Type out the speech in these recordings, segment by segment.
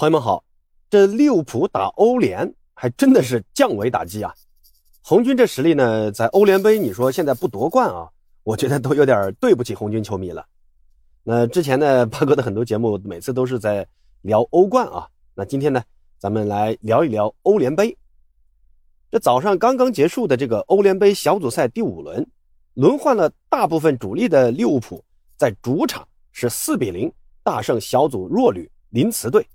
朋友们好，这利物浦打欧联还真的是降维打击啊！红军这实力呢，在欧联杯你说现在不夺冠啊，我觉得都有点对不起红军球迷了。那之前呢，八哥的很多节目每次都是在聊欧冠啊，那今天呢，咱们来聊一聊欧联杯。这早上刚刚结束的这个欧联杯小组赛第五轮，轮换了大部分主力的利物浦，在主场是四比零大胜小组弱旅林茨队。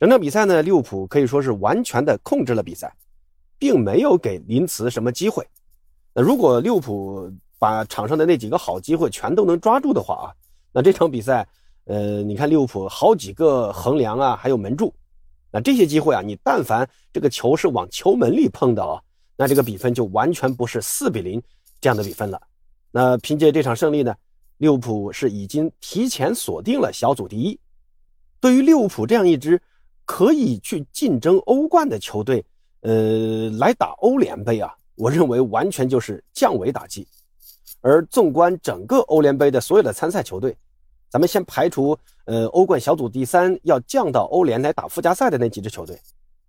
整场比赛呢，利物浦可以说是完全的控制了比赛，并没有给林茨什么机会。那如果利物浦把场上的那几个好机会全都能抓住的话啊，那这场比赛，呃，你看利物浦好几个横梁啊，还有门柱，那这些机会啊，你但凡这个球是往球门里碰的啊，那这个比分就完全不是四比零这样的比分了。那凭借这场胜利呢，利物浦是已经提前锁定了小组第一。对于利物浦这样一支。可以去竞争欧冠的球队，呃，来打欧联杯啊，我认为完全就是降维打击。而纵观整个欧联杯的所有的参赛球队，咱们先排除呃欧冠小组第三要降到欧联来打附加赛的那几支球队，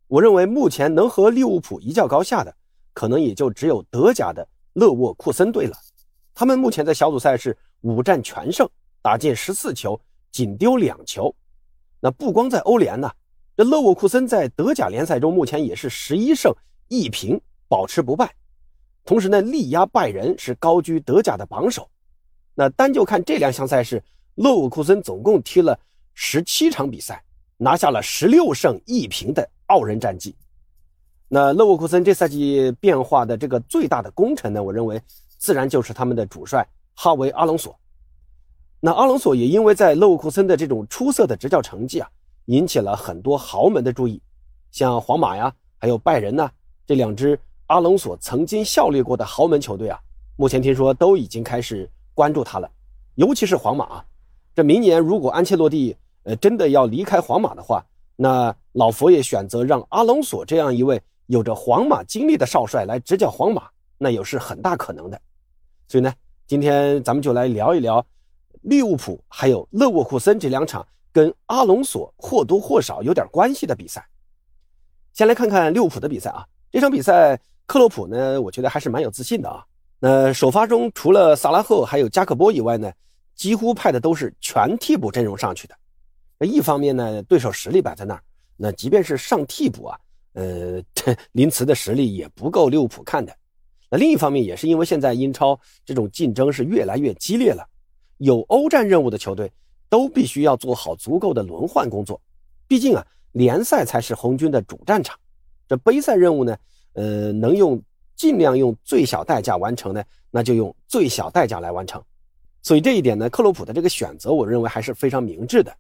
我认为目前能和利物浦一较高下的，可能也就只有德甲的勒沃库森队了。他们目前在小组赛是五战全胜，打进十四球，仅丢两球。那不光在欧联呢。这勒沃库森在德甲联赛中目前也是十一胜一平，保持不败。同时呢，力压拜仁是高居德甲的榜首。那单就看这两项赛事，勒沃库森总共踢了十七场比赛，拿下了十六胜一平的傲人战绩。那勒沃库森这赛季变化的这个最大的功臣呢，我认为自然就是他们的主帅哈维阿隆索。那阿隆索也因为在勒沃库森的这种出色的执教成绩啊。引起了很多豪门的注意，像皇马呀，还有拜仁呐，这两支阿隆索曾经效力过的豪门球队啊，目前听说都已经开始关注他了。尤其是皇马，啊这明年如果安切洛蒂呃真的要离开皇马的话，那老佛爷选择让阿隆索这样一位有着皇马经历的少帅来执教皇马，那也是很大可能的。所以呢，今天咱们就来聊一聊利物浦还有勒沃库森这两场。跟阿隆索或多或少有点关系的比赛，先来看看利物浦的比赛啊。这场比赛，克洛普呢，我觉得还是蛮有自信的啊。那首发中除了萨拉赫还有加克波以外呢，几乎派的都是全替补阵容上去的。那一方面呢，对手实力摆在那儿，那即便是上替补啊，呃，林茨的实力也不够利物浦看的。那另一方面也是因为现在英超这种竞争是越来越激烈了，有欧战任务的球队。都必须要做好足够的轮换工作，毕竟啊，联赛才是红军的主战场。这杯赛任务呢，呃，能用尽量用最小代价完成呢，那就用最小代价来完成。所以这一点呢，克洛普的这个选择，我认为还是非常明智的。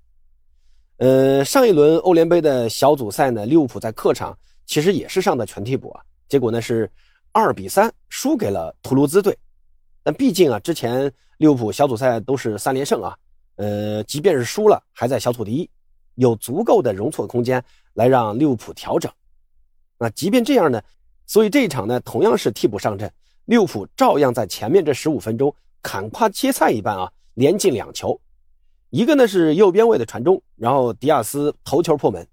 呃，上一轮欧联杯的小组赛呢，利物浦在客场其实也是上的全替补啊，结果呢是二比三输给了图卢兹队。但毕竟啊，之前利物浦小组赛都是三连胜啊。呃，即便是输了，还在小组第一，有足够的容错空间来让利物浦调整。那即便这样呢，所以这一场呢，同样是替补上阵，利物浦照样在前面这十五分钟砍瓜切菜一般啊，连进两球。一个呢是右边位的传中，然后迪亚斯头球破门。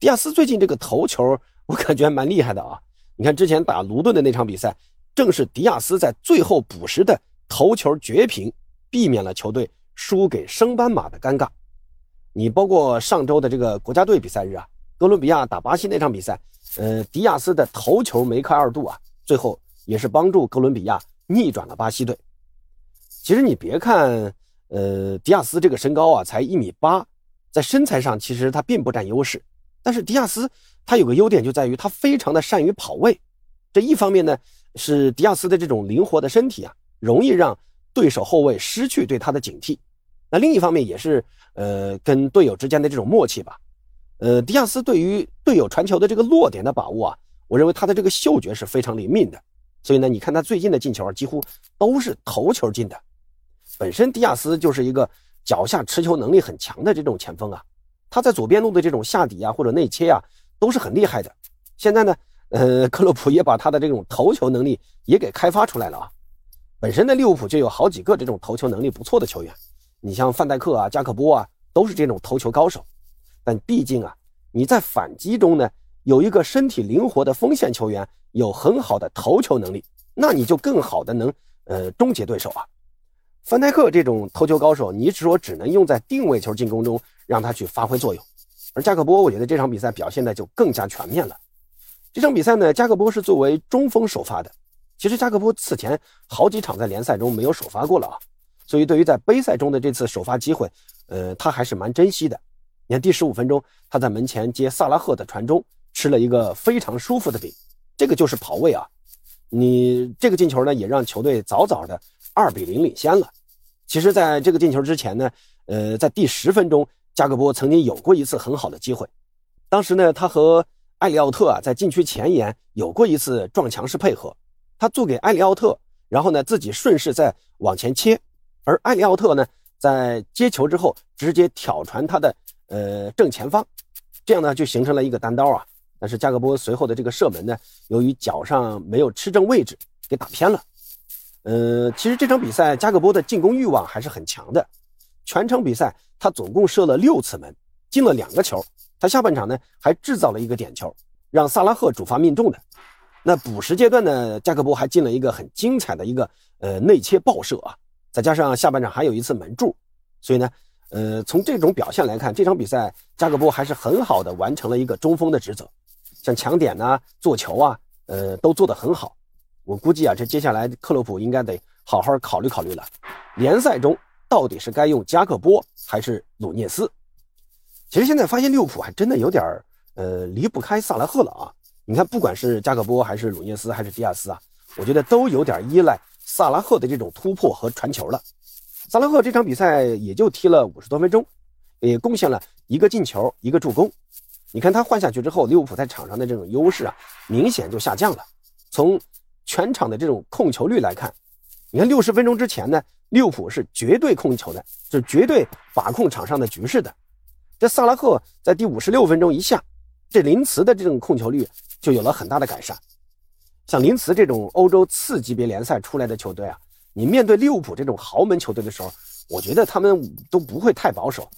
迪亚斯最近这个头球，我感觉还蛮厉害的啊。你看之前打卢顿的那场比赛，正是迪亚斯在最后补时的头球绝平，避免了球队。输给升班马的尴尬，你包括上周的这个国家队比赛日啊，哥伦比亚打巴西那场比赛，呃，迪亚斯的头球梅开二度啊，最后也是帮助哥伦比亚逆转了巴西队。其实你别看，呃，迪亚斯这个身高啊，才一米八，在身材上其实他并不占优势，但是迪亚斯他有个优点就在于他非常的善于跑位，这一方面呢是迪亚斯的这种灵活的身体啊，容易让对手后卫失去对他的警惕。那另一方面也是，呃，跟队友之间的这种默契吧。呃，迪亚斯对于队友传球的这个落点的把握啊，我认为他的这个嗅觉是非常灵敏的。所以呢，你看他最近的进球几乎都是头球进的。本身迪亚斯就是一个脚下持球能力很强的这种前锋啊，他在左边路的这种下底啊或者内切啊都是很厉害的。现在呢，呃，克洛普也把他的这种头球能力也给开发出来了啊。本身的利物浦就有好几个这种头球能力不错的球员。你像范戴克啊、加克波啊，都是这种头球高手。但毕竟啊，你在反击中呢，有一个身体灵活的锋线球员，有很好的投球能力，那你就更好的能呃终结对手啊。范戴克这种投球高手，你只说只能用在定位球进攻中让他去发挥作用，而加克波，我觉得这场比赛表现的就更加全面了。这场比赛呢，加克波是作为中锋首发的。其实加克波此前好几场在联赛中没有首发过了啊，所以对于在杯赛中的这次首发机会，呃，他还是蛮珍惜的。你看第十五分钟，他在门前接萨拉赫的传中，吃了一个非常舒服的饼，这个就是跑位啊。你这个进球呢，也让球队早早的二比零领先了。其实，在这个进球之前呢，呃，在第十分钟，加克波曾经有过一次很好的机会，当时呢，他和埃里奥特啊在禁区前沿有过一次撞墙式配合，他做给埃里奥特，然后呢自己顺势再往前切，而埃里奥特呢在接球之后直接挑传他的。呃，正前方，这样呢就形成了一个单刀啊。但是加格波随后的这个射门呢，由于脚上没有吃正位置，给打偏了。呃，其实这场比赛加格波的进攻欲望还是很强的，全场比赛他总共射了六次门，进了两个球。他下半场呢还制造了一个点球，让萨拉赫主罚命中的。那补时阶段呢，加格波还进了一个很精彩的一个呃内切爆射啊，再加上下半场还有一次门柱，所以呢。呃，从这种表现来看，这场比赛加格波还是很好的完成了一个中锋的职责，像抢点呐、做球啊，呃，都做得很好。我估计啊，这接下来克洛普应该得好好考虑考虑了，联赛中到底是该用加克波还是鲁涅斯？其实现在发现利物浦还真的有点呃离不开萨拉赫了啊！你看，不管是加克波还是鲁涅斯还是迪亚斯啊，我觉得都有点依赖萨拉赫的这种突破和传球了。萨拉赫这场比赛也就踢了五十多分钟，也贡献了一个进球，一个助攻。你看他换下去之后，利物浦在场上的这种优势啊，明显就下降了。从全场的这种控球率来看，你看六十分钟之前呢，利物浦是绝对控球的，是绝对把控场上的局势的。这萨拉赫在第五十六分钟一下，这林茨的这种控球率就有了很大的改善。像林茨这种欧洲次级别联赛出来的球队啊。你面对利物浦这种豪门球队的时候，我觉得他们都不会太保守。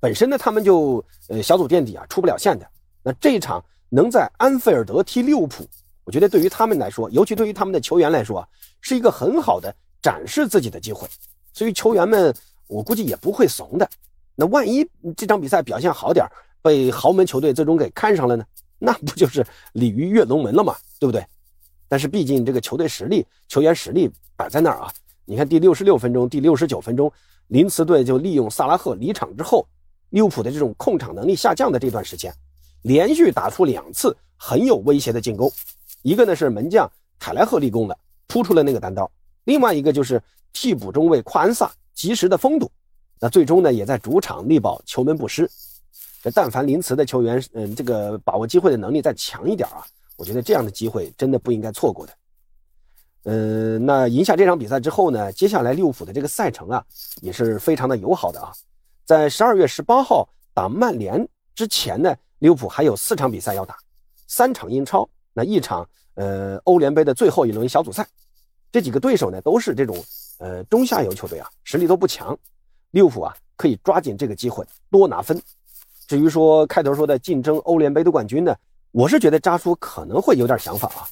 本身呢，他们就呃小组垫底啊，出不了线的。那这一场能在安菲尔德踢利物浦，我觉得对于他们来说，尤其对于他们的球员来说啊，是一个很好的展示自己的机会。所以球员们，我估计也不会怂的。那万一这场比赛表现好点，被豪门球队最终给看上了呢？那不就是鲤鱼跃龙门了吗？对不对？但是毕竟这个球队实力、球员实力摆在那儿啊！你看第六十六分钟、第六十九分钟，林茨队就利用萨拉赫离场之后，利物浦的这种控场能力下降的这段时间，连续打出两次很有威胁的进攻。一个呢是门将凯莱赫立功了，扑出了那个单刀；另外一个就是替补中卫夸恩萨及时的封堵。那最终呢，也在主场力保球门不失。这但凡林茨的球员，嗯，这个把握机会的能力再强一点啊！我觉得这样的机会真的不应该错过的。呃，那赢下这场比赛之后呢，接下来利物浦的这个赛程啊也是非常的友好的啊。在十二月十八号打曼联之前呢，利物浦还有四场比赛要打，三场英超，那一场呃欧联杯的最后一轮小组赛。这几个对手呢都是这种呃中下游球队啊，实力都不强。利物浦啊可以抓紧这个机会多拿分。至于说开头说的竞争欧联杯的冠军呢？我是觉得扎叔可能会有点想法啊！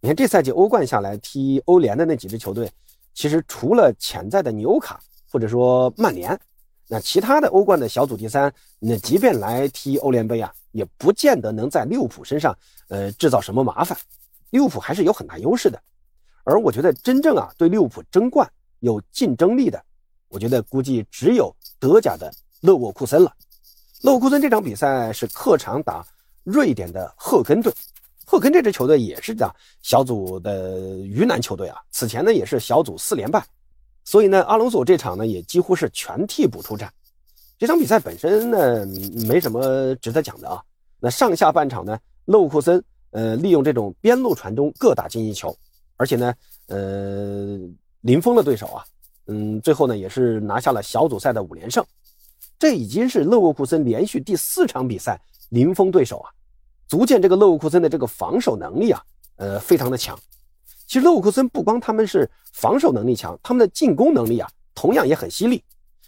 你看这赛季欧冠下来踢欧联的那几支球队，其实除了潜在的纽卡或者说曼联，那其他的欧冠的小组第三，那即便来踢欧联杯啊，也不见得能在利物浦身上呃制造什么麻烦。利物浦还是有很大优势的，而我觉得真正啊对利物浦争冠有竞争力的，我觉得估计只有德甲的勒沃库森了。勒沃库森这场比赛是客场打。瑞典的赫根队，赫根这支球队也是的小组的鱼腩球队啊。此前呢也是小组四连败，所以呢阿隆索这场呢也几乎是全替补出战。这场比赛本身呢没什么值得讲的啊。那上下半场呢，勒沃库森呃利用这种边路传中各打进一球，而且呢呃零封了对手啊，嗯最后呢也是拿下了小组赛的五连胜。这已经是勒沃库森连续第四场比赛零封对手啊。足见这个勒沃库森的这个防守能力啊，呃，非常的强。其实勒沃库森不光他们是防守能力强，他们的进攻能力啊，同样也很犀利。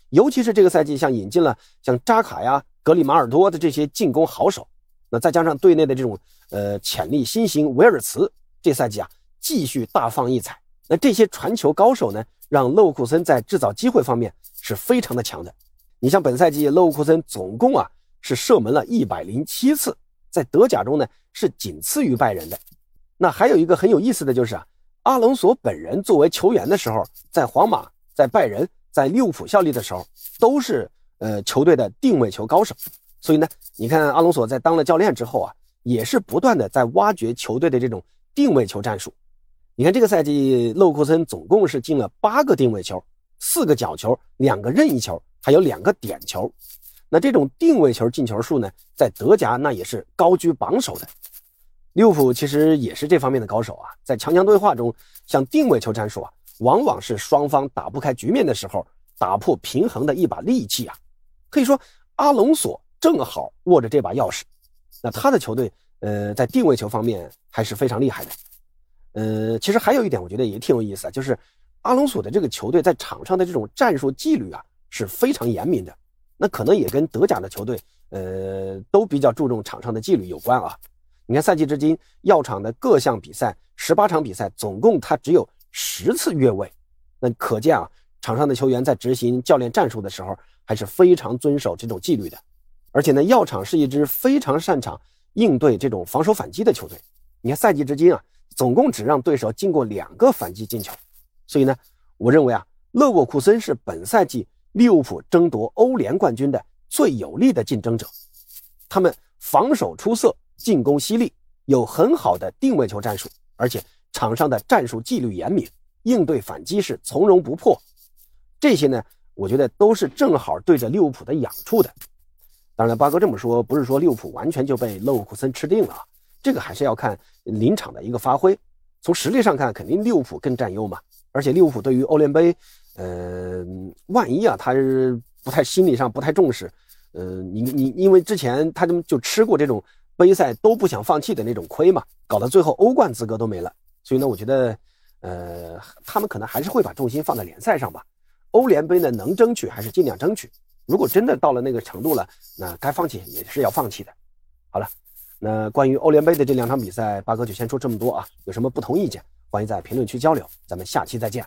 尤其是这个赛季，像引进了像扎卡呀、格里马尔多的这些进攻好手，那再加上队内的这种呃潜力新星维尔茨，这赛季啊继续大放异彩。那这些传球高手呢，让勒沃库森在制造机会方面是非常的强的。你像本赛季勒沃库森总共啊是射门了一百零七次，在德甲中呢是仅次于拜仁的。那还有一个很有意思的就是啊，阿隆索本人作为球员的时候，在皇马、在拜仁、在利物浦效力的时候，都是呃球队的定位球高手。所以呢，你看阿隆索在当了教练之后啊，也是不断的在挖掘球队的这种定位球战术。你看这个赛季勒沃库森总共是进了八个定位球，四个角球，两个任意球，还有两个点球。那这种定位球进球数呢，在德甲那也是高居榜首的。利物浦其实也是这方面的高手啊，在强强对话中，像定位球战术啊，往往是双方打不开局面的时候，打破平衡的一把利器啊。可以说，阿隆索正好握着这把钥匙。那他的球队，呃，在定位球方面还是非常厉害的。呃，其实还有一点，我觉得也挺有意思啊，就是阿隆索的这个球队在场上的这种战术纪律啊，是非常严明的。那可能也跟德甲的球队，呃，都比较注重场上的纪律有关啊。你看赛季至今，药厂的各项比赛十八场比赛，总共他只有十次越位，那可见啊，场上的球员在执行教练战术的时候，还是非常遵守这种纪律的。而且呢，药厂是一支非常擅长应对这种防守反击的球队。你看赛季至今啊，总共只让对手进过两个反击进球。所以呢，我认为啊，勒沃库森是本赛季利物浦争夺欧联冠军的最有力的竞争者。他们防守出色。进攻犀利，有很好的定位球战术，而且场上的战术纪律严明，应对反击是从容不迫。这些呢，我觉得都是正好对着利物浦的痒处的。当然，八哥这么说，不是说利物浦完全就被勒沃库森吃定了啊，这个还是要看临场的一个发挥。从实力上看，肯定利物浦更占优嘛。而且利物浦对于欧联杯，呃，万一啊，他是不太心理上不太重视，呃，你你因为之前他就就吃过这种。杯赛都不想放弃的那种亏嘛，搞到最后欧冠资格都没了。所以呢，我觉得，呃，他们可能还是会把重心放在联赛上吧。欧联杯呢，能争取还是尽量争取。如果真的到了那个程度了，那该放弃也是要放弃的。好了，那关于欧联杯的这两场比赛，八哥就先说这么多啊。有什么不同意见，欢迎在评论区交流。咱们下期再见。